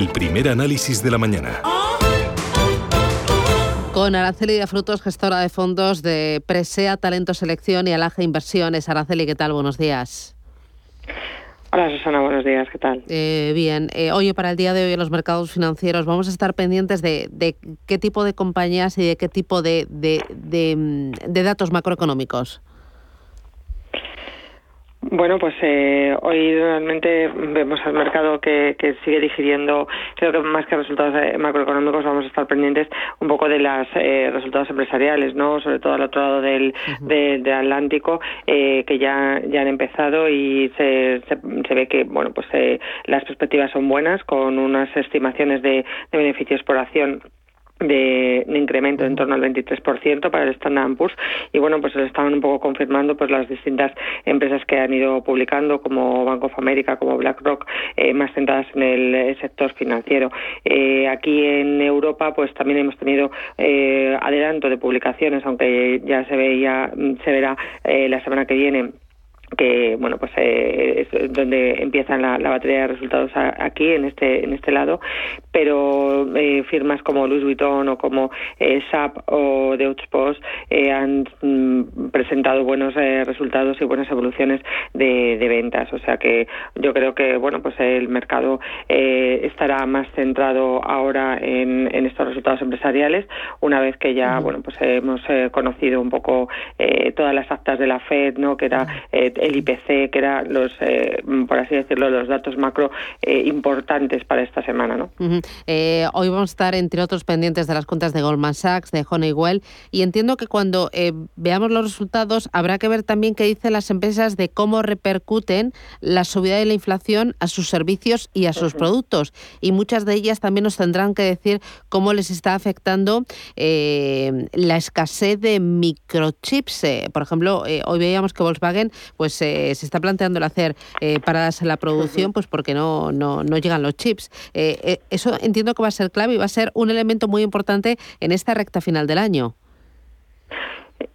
El primer análisis de la mañana. Con Araceli de Frutos, gestora de fondos de Presea Talento Selección y Alaje Inversiones. Araceli, ¿qué tal? Buenos días. Hola Susana, buenos días, ¿qué tal? Eh, bien, eh, oye, para el día de hoy en los mercados financieros vamos a estar pendientes de, de qué tipo de compañías y de qué tipo de, de, de, de datos macroeconómicos. Bueno, pues eh, hoy realmente vemos al mercado que, que, sigue digiriendo, creo que más que resultados eh, macroeconómicos vamos a estar pendientes un poco de los eh, resultados empresariales, no sobre todo al otro lado del, uh -huh. de, del Atlántico, eh, que ya, ya han empezado y se, se, se ve que bueno pues eh, las perspectivas son buenas, con unas estimaciones de, de beneficios por acción de, incremento en torno al 23% para el Standard Poor's. Y bueno pues se estaban un poco confirmando pues las distintas empresas que han ido publicando como Bank of America como BlackRock eh, más centradas en el sector financiero. Eh, aquí en Europa pues también hemos tenido eh, adelanto de publicaciones aunque ya se veía se verá eh, la semana que viene que bueno pues eh, es donde empiezan la, la, batería de resultados a, aquí en este en este lado. Pero eh, firmas como Louis Vuitton o como eh, SAP o Deutsche Post eh, han mm, presentado buenos eh, resultados y buenas evoluciones de, de, ventas. O sea que yo creo que bueno pues el mercado eh, estará más centrado ahora en, en, estos resultados empresariales una vez que ya bueno pues hemos conocido un poco todas las actas de la Fed no que era el IPC, que eran los, eh, por así decirlo, los datos macro eh, importantes para esta semana. ¿no? Uh -huh. eh, hoy vamos a estar, entre otros, pendientes de las cuentas de Goldman Sachs, de Honeywell, y entiendo que cuando eh, veamos los resultados habrá que ver también qué dicen las empresas de cómo repercuten la subida de la inflación a sus servicios y a sus uh -huh. productos. Y muchas de ellas también nos tendrán que decir cómo les está afectando eh, la escasez de microchips. por ejemplo, hoy veíamos que Volkswagen pues eh, se está planteando el hacer eh, paradas en la producción, pues porque no, no, no llegan los chips. Eh, eso entiendo que va a ser clave y va a ser un elemento muy importante en esta recta final del año.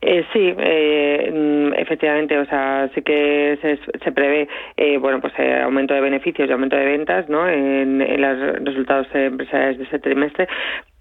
Eh, sí, eh, mm, efectivamente, o sea, sí que se, se prevé, eh, bueno, pues eh, aumento de beneficios y aumento de ventas, ¿no? En, en los resultados empresariales de ese trimestre,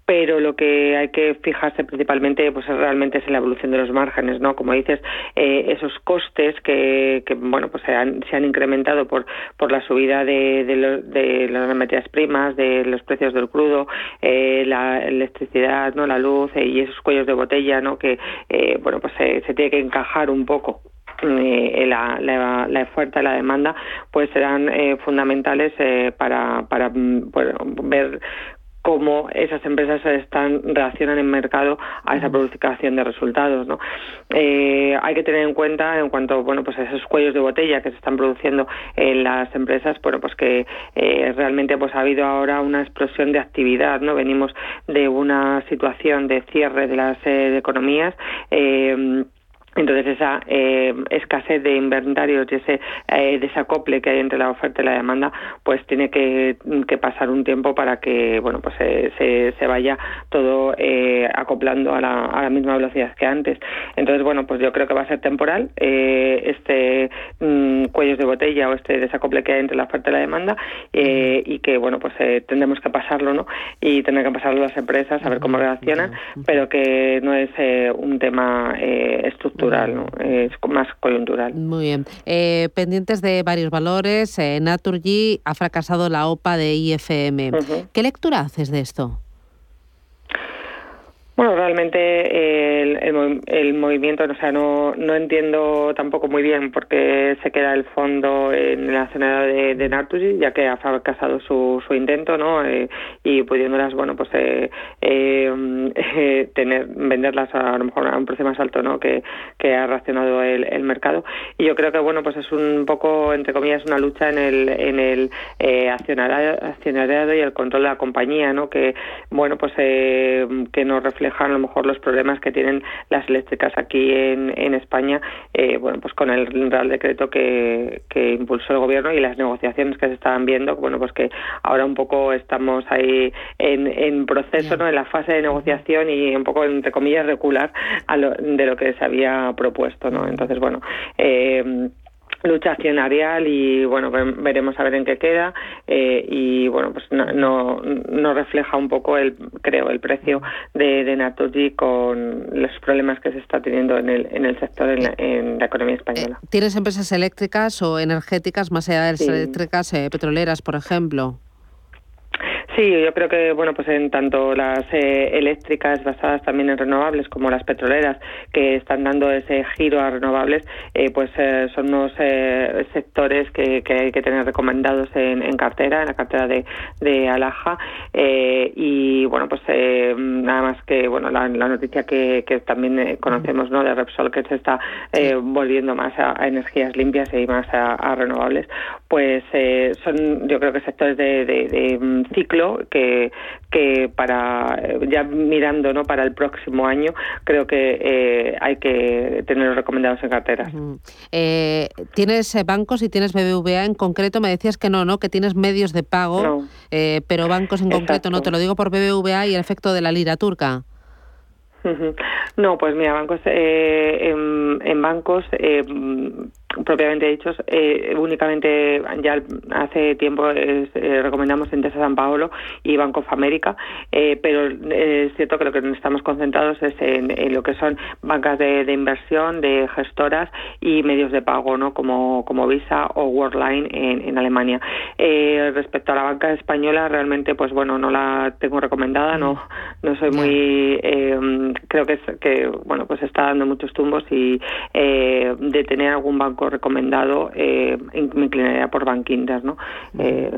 pero lo que hay que fijarse principalmente pues realmente es en la evolución de los márgenes no como dices eh, esos costes que, que bueno pues se han, se han incrementado por por la subida de, de, de las materias primas de los precios del crudo eh, la electricidad no la luz eh, y esos cuellos de botella no que eh, bueno pues se, se tiene que encajar un poco eh, la, la, la, oferta la demanda pues serán eh, fundamentales eh, para, para mm, bueno, ver cómo esas empresas están reaccionan en mercado a esa publicación de resultados no eh, hay que tener en cuenta en cuanto bueno pues a esos cuellos de botella que se están produciendo en las empresas bueno pues que eh, realmente pues ha habido ahora una explosión de actividad no venimos de una situación de cierre de las eh, economías eh, entonces esa eh, escasez de inventarios y ese eh, desacople que hay entre la oferta y la demanda, pues tiene que, que pasar un tiempo para que bueno pues eh, se, se, vaya todo eh, acoplando a la, a la, misma velocidad que antes. Entonces bueno pues yo creo que va a ser temporal eh, este mm, cuellos de botella o este desacople que hay entre la oferta y la demanda eh, y que bueno pues tendremos que pasarlo no y tener que pasarlo las empresas a ver cómo reaccionan, pero que no es un tema estructural ¿no? es más coyuntural. Muy bien. Eh, pendientes de varios valores, eh, Naturgy ha fracasado la OPA de IFM. Uh -huh. ¿Qué lectura haces de esto? Bueno, realmente el, el, movimiento, o sea, no, no entiendo tampoco muy bien por qué se queda el fondo en la zona de, de Naturgy, ya que ha fracasado su, su intento, ¿no? Eh, y pudiéndolas, bueno, pues eh, eh, tener, venderlas a, lo mejor a un precio más alto, ¿no? Que, que ha reaccionado el, el, mercado. Y yo creo que, bueno, pues es un poco, entre comillas, una lucha en el, en el accionariado, accionariado y el control de la compañía, ¿no? Que, bueno, pues que nos refleja reflejan a lo mejor los problemas que tienen las eléctricas aquí en, en España, eh, bueno, pues con el Real Decreto que, que impulsó el Gobierno y las negociaciones que se estaban viendo, bueno, pues que ahora un poco estamos ahí en, en proceso, ¿no? En la fase de negociación y un poco, entre comillas, regular a lo, de lo que se había propuesto, ¿no? Entonces, bueno, eh, lucha accionarial y bueno veremos a ver en qué queda eh, y bueno pues no, no, no, refleja un poco el creo el precio de, de Naturgy con los problemas que se está teniendo en el en el sector en la, en la economía española tienes empresas eléctricas o energéticas más allá de las sí. eléctricas eh, petroleras por ejemplo Sí, yo creo que bueno, pues en tanto las eh, eléctricas basadas también en renovables como las petroleras que están dando ese giro a renovables, eh, pues eh, son unos eh, sectores que, que, hay que tener recomendados en, en, cartera, en la cartera de, de Alaja. Y bueno, pues eh, nada más que bueno la, la noticia que, que también conocemos, ¿no? De Repsol que se está volviendo más a, a, energías limpias y más a, a renovables, pues son yo creo que sectores de, de, de mm, que, que para ya mirando no para el próximo año creo que eh, hay que tenerlos recomendados en carteras. Uh -huh. eh, ¿Tienes bancos y tienes BBVA en concreto? Me decías que no, ¿no? Que tienes medios de pago, no. eh, pero bancos en Exacto. concreto no. Te lo digo por BBVA y el efecto de la lira turca. No, pues mira, bancos eh, en, en, bancos eh, propiamente dichos, eh, únicamente ya hace tiempo eh, recomendamos Intesa San Paolo y Banco of America, eh, pero es cierto que lo que estamos concentrados es en, en lo que son bancas de, de, inversión, de gestoras y medios de pago, ¿no? Como, como Visa o Worldline en, en Alemania. Eh, respecto a la banca española, realmente, pues bueno, no la tengo recomendada, no, no soy muy, eh, creo que, es, que bueno, pues está dando muchos tumbos y eh, de tener algún banco recomendado, eh, me inclinaría por Bankinter, ¿no? Eh,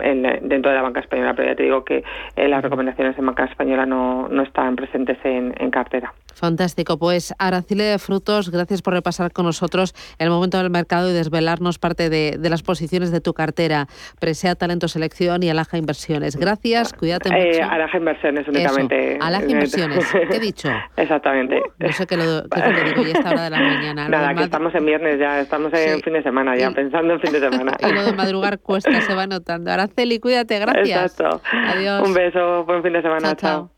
en, dentro de la banca española, pero ya te digo que eh, las recomendaciones en banca española no, no están presentes en, en cartera. Fantástico. Pues Aracile de Frutos, gracias por repasar con nosotros el momento del mercado y desvelarnos parte de, de las posiciones de tu cartera. Presea Talento Selección y Alaja Inversiones. Gracias, cuídate eh, mucho. Alaja Inversiones únicamente. Eso, Alaja Inversiones, ¿qué he dicho? Exactamente. Uh, no sé qué lo, qué lo digo ya esta hora de la mañana. Nada, que estamos en viernes ya, estamos en sí. fin de semana ya, y, pensando en fin de semana. y lo de madrugar cuesta, se va notando. Araceli, cuídate, gracias. Exacto. Adiós. Un beso, buen fin de semana, chao. chao. chao.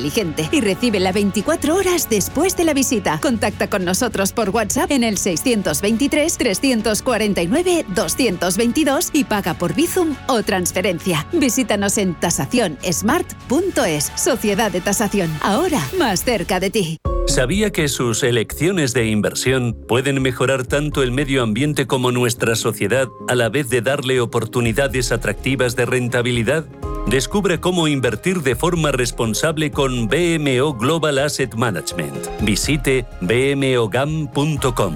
y recibe la 24 horas después de la visita. Contacta con nosotros por WhatsApp en el 623 349 222 y paga por Bizum o transferencia. Visítanos en tasacionsmart.es. Sociedad de Tasación, ahora más cerca de ti. ¿Sabía que sus elecciones de inversión pueden mejorar tanto el medio ambiente como nuestra sociedad a la vez de darle oportunidades atractivas de rentabilidad? Descubre cómo invertir de forma responsable con BMO Global Asset Management. Visite bmogam.com.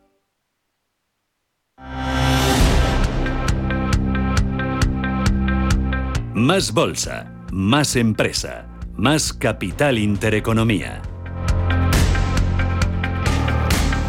Más bolsa, más empresa, más capital intereconomía.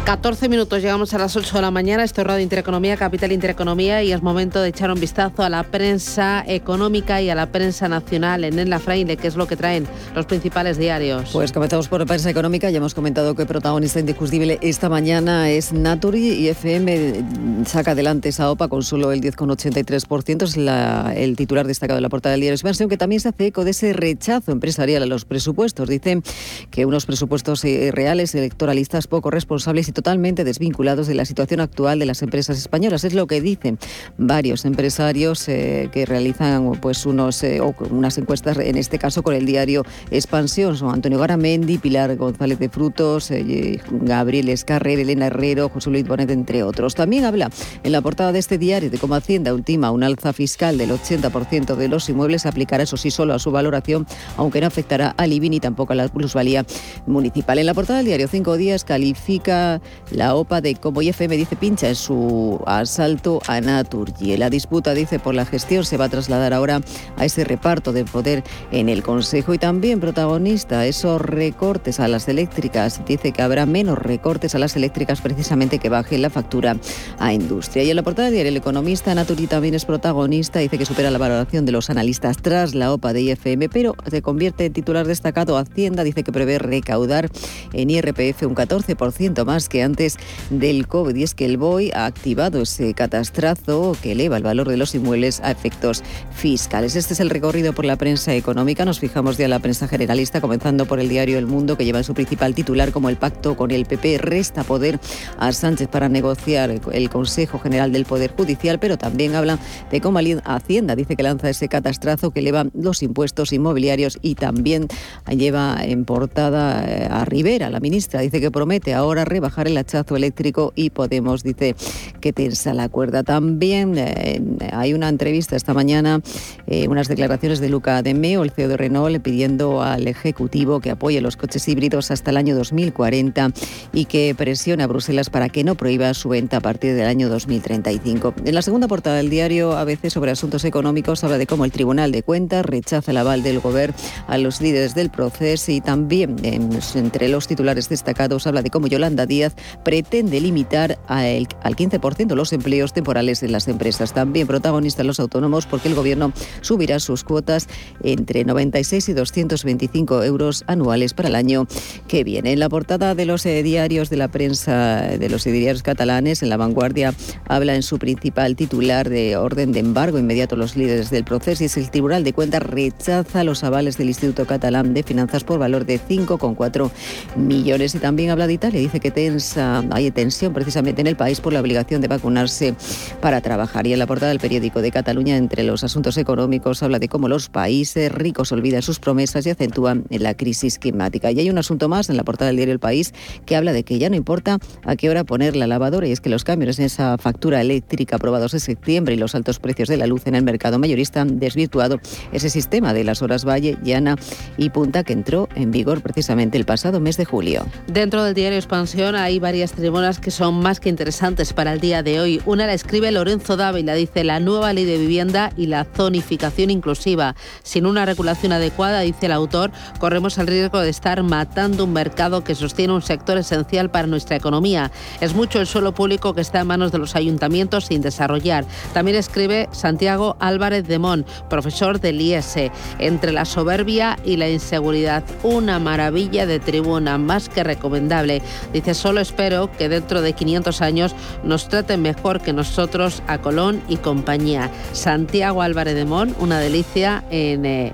14 minutos, llegamos a las 8 de la mañana. Esto es Radio Intereconomía, Capital Intereconomía y es momento de echar un vistazo a la prensa económica y a la prensa nacional en la Fraile, que es lo que traen los principales diarios. Pues comenzamos por la prensa económica. Ya hemos comentado que protagonista indiscutible esta mañana es Naturi y FM saca adelante esa OPA con solo el 10,83%. Es el titular destacado de la portada del diario Expansión, que también se hace eco de ese rechazo empresarial a los presupuestos. Dicen que unos presupuestos eh, reales, electoralistas, poco responsables totalmente desvinculados de la situación actual de las empresas españolas. Es lo que dicen varios empresarios eh, que realizan pues unos eh, unas encuestas, en este caso con el diario Expansión. Son Antonio Garamendi, Pilar González de Frutos, eh, Gabriel Escarrer, Elena Herrero, José Luis Bonet, entre otros. También habla en la portada de este diario de cómo Hacienda ultima un alza fiscal del 80% de los inmuebles. Aplicará, eso sí, solo a su valoración, aunque no afectará al IBI ni tampoco a la plusvalía municipal. En la portada del diario Cinco Días califica la OPA de como IFM dice pincha en su asalto a Naturgy. La disputa, dice, por la gestión se va a trasladar ahora a ese reparto de poder en el Consejo y también protagonista esos recortes a las eléctricas. Dice que habrá menos recortes a las eléctricas precisamente que baje la factura a industria. Y en la portada diario El Economista, Naturgy también es protagonista. Dice que supera la valoración de los analistas tras la OPA de IFM, pero se convierte en titular destacado Hacienda. Dice que prevé recaudar en IRPF un 14% más que antes del COVID. Y es que el BOI ha activado ese catastrazo que eleva el valor de los inmuebles a efectos fiscales. Este es el recorrido por la prensa económica. Nos fijamos ya en la prensa generalista, comenzando por el diario El Mundo, que lleva en su principal titular como el pacto con el PP resta poder a Sánchez para negociar el Consejo General del Poder Judicial, pero también habla de cómo Hacienda dice que lanza ese catastrazo que eleva los impuestos inmobiliarios y también lleva en portada eh, a Rivera, la ministra, dice que promete ahora rebajar bajar el hachazo eléctrico y Podemos dice que tensa la cuerda. También eh, hay una entrevista esta mañana, eh, unas declaraciones de Luca de Meo, el CEO de Renault, pidiendo al Ejecutivo que apoye los coches híbridos hasta el año 2040 y que presione a Bruselas para que no prohíba su venta a partir del año 2035. En la segunda portada del diario ABC sobre asuntos económicos habla de cómo el Tribunal de Cuentas rechaza el aval del Gobierno a los líderes del proceso y también entre los titulares destacados habla de cómo Yolanda Díaz pretende limitar al 15% los empleos temporales en las empresas. También protagonistas los autónomos porque el Gobierno subirá sus cuotas entre 96 y 225 euros anuales para el año que viene. En la portada de los eh, diarios de la prensa de los diarios catalanes, en la vanguardia habla en su principal titular de orden de embargo inmediato a los líderes del proceso y es el Tribunal de Cuentas rechaza los avales del Instituto Catalán de Finanzas por valor de 5,4 millones. Y también habla de Italia, dice que tensa, hay tensión precisamente en el país por la obligación de vacunarse para trabajar. Y en la portada del periódico de Cataluña, entre los asuntos económicos, habla de cómo los países ricos olvidan sus promesas y acentúan la crisis climática. Y hay un asunto más en la portada del diario El País que habla de que ya no importa a qué hora poner la lavadora y es que los cambios en esa factura eléctrica aprobados en septiembre y los altos precios de la luz en el mercado mayorista han desvirtuado ese sistema de las horas Valle, Llana y Punta que entró en vigor precisamente el pasado mes de julio. Dentro del diario Expansión hay varias tribunas que son más que interesantes para el día de hoy. Una la escribe Lorenzo Dávila, dice la nueva ley de vivienda y la zonificación inclusiva. Sin una regulación adecuada, dice el autor, corremos el riesgo de estar matando un mercado que sostiene un sector esencial para nuestra economía. Es mucho el suelo público que está en manos de los ayuntamientos sin desarrollar. También escribe Santiago Álvarez de Mon, profesor del IES, entre la soberbia y la inseguridad. Una maravilla de tribuna, más que recomendable. Dice, solo espero que dentro de 500 años nos traten mejor que nosotros a Colón y compañía. Santiago Álvarez de Mon, una delicia en... Eh,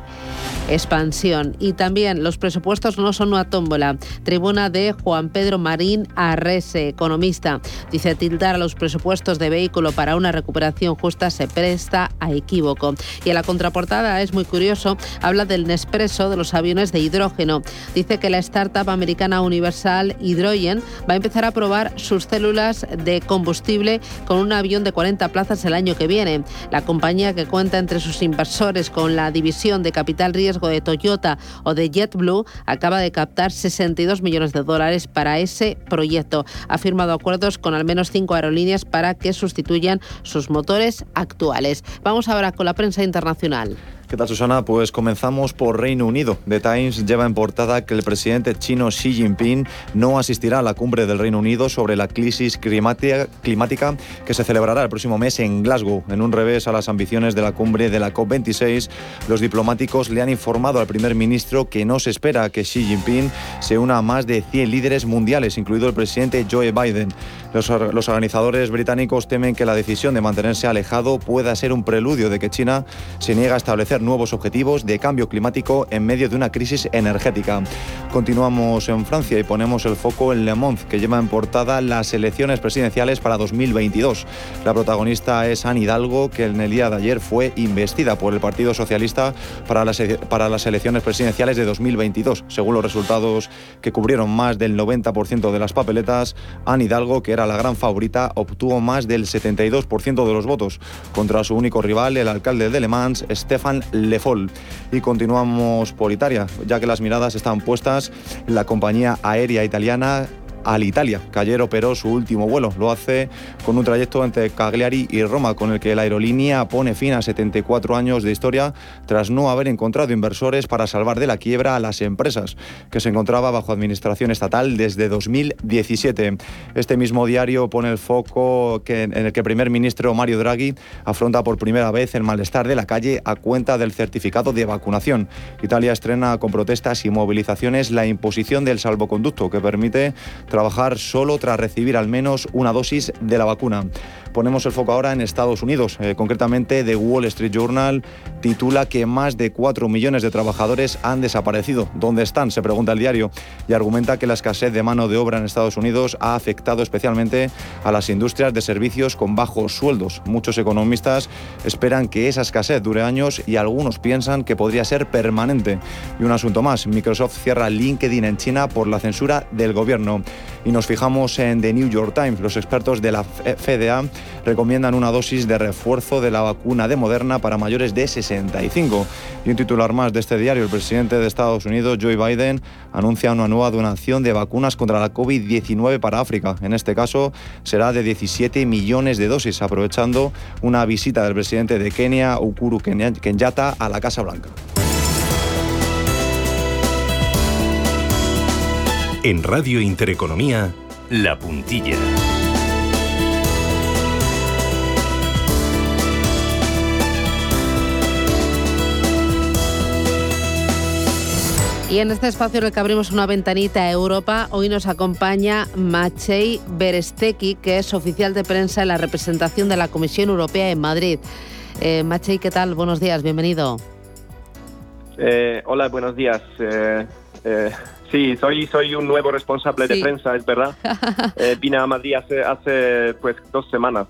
expansión. Y también los presupuestos no son una tómbola. Tribuna de Juan Pedro Marín Arrese, economista. Dice tildar a los presupuestos de vehículo para una recuperación justa se presta a equívoco. Y en la contraportada es muy curioso, habla del Nespresso de los aviones de hidrógeno. Dice que la startup americana Universal Hydrogen va a empezar a probar sus células de combustible con un avión de 40 plazas el año que viene. La compañía que cuenta entre sus inversores con la división de capital riesgo de Toyota o de JetBlue acaba de captar 62 millones de dólares para ese proyecto. Ha firmado acuerdos con al menos cinco aerolíneas para que sustituyan sus motores actuales. Vamos ahora con la prensa internacional. ¿Qué tal, Susana? Pues comenzamos por Reino Unido. The Times lleva en portada que el presidente chino Xi Jinping no asistirá a la cumbre del Reino Unido sobre la crisis climática que se celebrará el próximo mes en Glasgow. En un revés a las ambiciones de la cumbre de la COP26, los diplomáticos le han informado al primer ministro que no se espera que Xi Jinping se una a más de 100 líderes mundiales, incluido el presidente Joe Biden. Los, los organizadores británicos temen que la decisión de mantenerse alejado pueda ser un preludio de que China se niega a establecer nuevos objetivos de cambio climático en medio de una crisis energética. Continuamos en Francia y ponemos el foco en Le Monde, que lleva en portada las elecciones presidenciales para 2022. La protagonista es Anne Hidalgo, que en el día de ayer fue investida por el Partido Socialista para las, para las elecciones presidenciales de 2022. Según los resultados que cubrieron más del 90% de las papeletas, Anne Hidalgo, que era la gran favorita, obtuvo más del 72% de los votos contra su único rival, el alcalde de Le Mans, Stefan le Foll. Y continuamos por Italia, ya que las miradas están puestas en la compañía aérea italiana Italia, que ayer operó su último vuelo. Lo hace con un trayecto entre Cagliari y Roma, con el que la aerolínea pone fin a 74 años de historia tras no haber encontrado inversores para salvar de la quiebra a las empresas, que se encontraba bajo administración estatal desde 2017. Este mismo diario pone el foco en el que el primer ministro Mario Draghi afronta por primera vez el malestar de la calle a cuenta del certificado de vacunación. Italia estrena con protestas y movilizaciones la imposición del salvoconducto que permite trabajar solo tras recibir al menos una dosis de la vacuna. Ponemos el foco ahora en Estados Unidos. Eh, concretamente, The Wall Street Journal titula que más de 4 millones de trabajadores han desaparecido. ¿Dónde están? Se pregunta el diario y argumenta que la escasez de mano de obra en Estados Unidos ha afectado especialmente a las industrias de servicios con bajos sueldos. Muchos economistas esperan que esa escasez dure años y algunos piensan que podría ser permanente. Y un asunto más, Microsoft cierra LinkedIn en China por la censura del gobierno. Y nos fijamos en The New York Times. Los expertos de la FDA recomiendan una dosis de refuerzo de la vacuna de Moderna para mayores de 65. Y un titular más de este diario, el presidente de Estados Unidos, Joe Biden, anuncia una nueva donación de vacunas contra la COVID-19 para África. En este caso será de 17 millones de dosis, aprovechando una visita del presidente de Kenia, Ukuru Kenyatta, a la Casa Blanca. En Radio Intereconomía, La Puntilla. Y en este espacio en el que abrimos una ventanita a Europa, hoy nos acompaña Machei Beresteki, que es oficial de prensa en la representación de la Comisión Europea en Madrid. Eh, Machei, ¿qué tal? Buenos días, bienvenido. Eh, hola, buenos días. Eh, eh, sí, soy, soy un nuevo responsable de prensa, es verdad. vine a Madrid hace, hace pues dos semanas.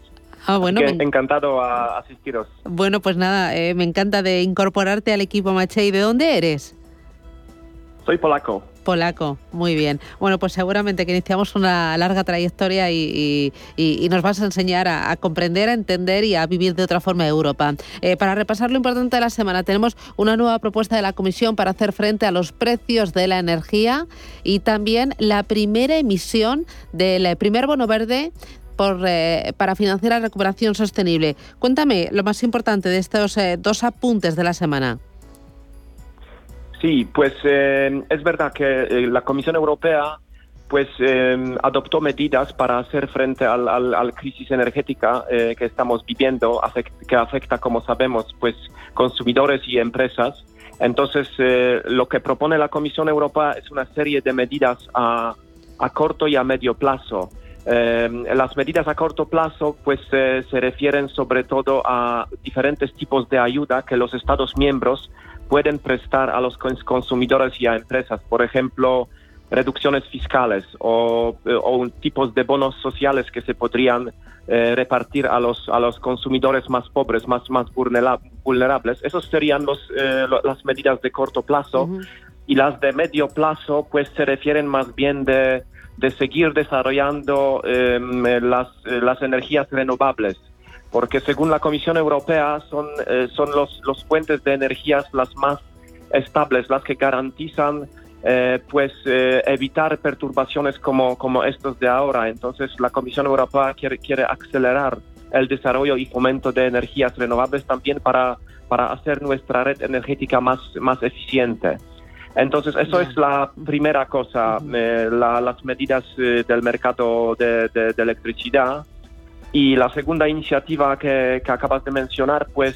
Ah, bueno, encantado a asistiros. Bueno, pues nada, me encanta de incorporarte al equipo Machei. ¿De dónde eres? Soy polaco. Polaco, muy bien. Bueno, pues seguramente que iniciamos una larga trayectoria y, nos vas a enseñar a, comprender, a entender y a vivir de otra forma Europa. Eh, para repasar lo importante de la semana, tenemos una nueva propuesta de la Comisión para hacer frente a los precios de la energía y también la primera emisión del primer bono verde por, eh, para financiar la recuperación sostenible. Cuéntame lo más importante de estos eh, dos apuntes de la semana. Sí, pues eh, es verdad que eh, la Comisión Europea pues eh, adoptó medidas para hacer frente a la crisis energética que estamos viviendo, que afecta, como sabemos, pues consumidores y empresas. Entonces, lo que propone la Comisión Europea es una serie de medidas a, a corto y a medio plazo. las medidas a corto plazo pues se refieren sobre todo a diferentes tipos de ayuda que los Estados miembros pueden prestar a los consumidores y a empresas, por ejemplo, reducciones fiscales o, eh, tipos de bonos sociales que se podrían eh, repartir a los, a los consumidores más pobres, más, más vulnerables. Esas serían los, eh, las medidas de corto plazo. Y las de medio plazo pues se refieren más bien de, de seguir desarrollando em, las, las energías renovables porque según la Comisión Europea son, eh, son los, los fuentes de energías las más estables, las que garantizan eh, pues eh, evitar perturbaciones como, como estos de ahora. Entonces la Comisión Europea quiere, quiere acelerar el desarrollo y fomento de energías renovables también para, para hacer nuestra red energética más, más eficiente. Entonces, eso es la primera cosa, las medidas del mercado de, de, de electricidad. Y la segunda iniciativa que, acabas de mencionar, pues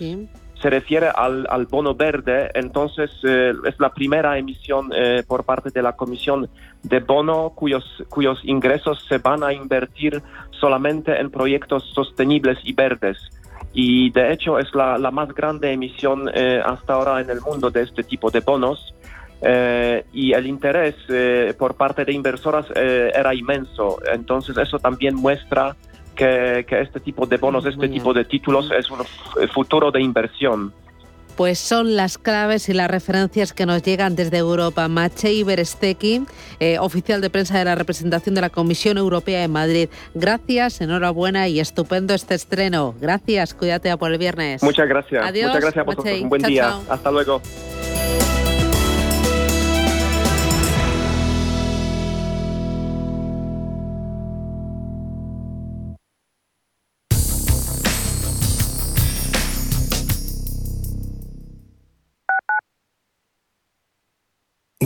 se refiere al, bono verde. Entonces, eh, es la primera emisión eh, por parte de la Comisión de bono cuyos, cuyos ingresos se van a invertir solamente en proyectos sostenibles y verdes. Y de hecho es la, más grande emisión eh, hasta ahora en el mundo de este tipo de bonos. y el interés por parte de inversoras era inmenso. Entonces eso también muestra que, este tipo de bonos, este tipo de títulos es un futuro de inversión. Pues son las claves y las referencias que nos llegan desde Europa. Machei Beresteki, eh, oficial de prensa de la representación de la Comisión Europea en Madrid. Gracias, enhorabuena y estupendo este estreno. Gracias, cuídate por el viernes. Muchas gracias. Adiós, Muchas gracias a vosotros. Un buen día. Hasta luego.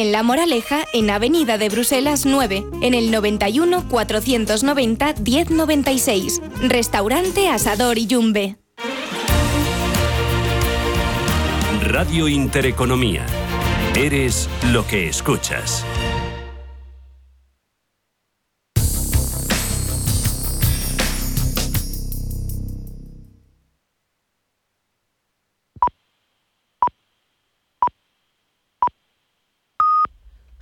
en La Moraleja, en Avenida de Bruselas 9, en el 91 490 1096. Restaurante Asador y Yumbe. Radio Intereconomía. Eres lo que escuchas.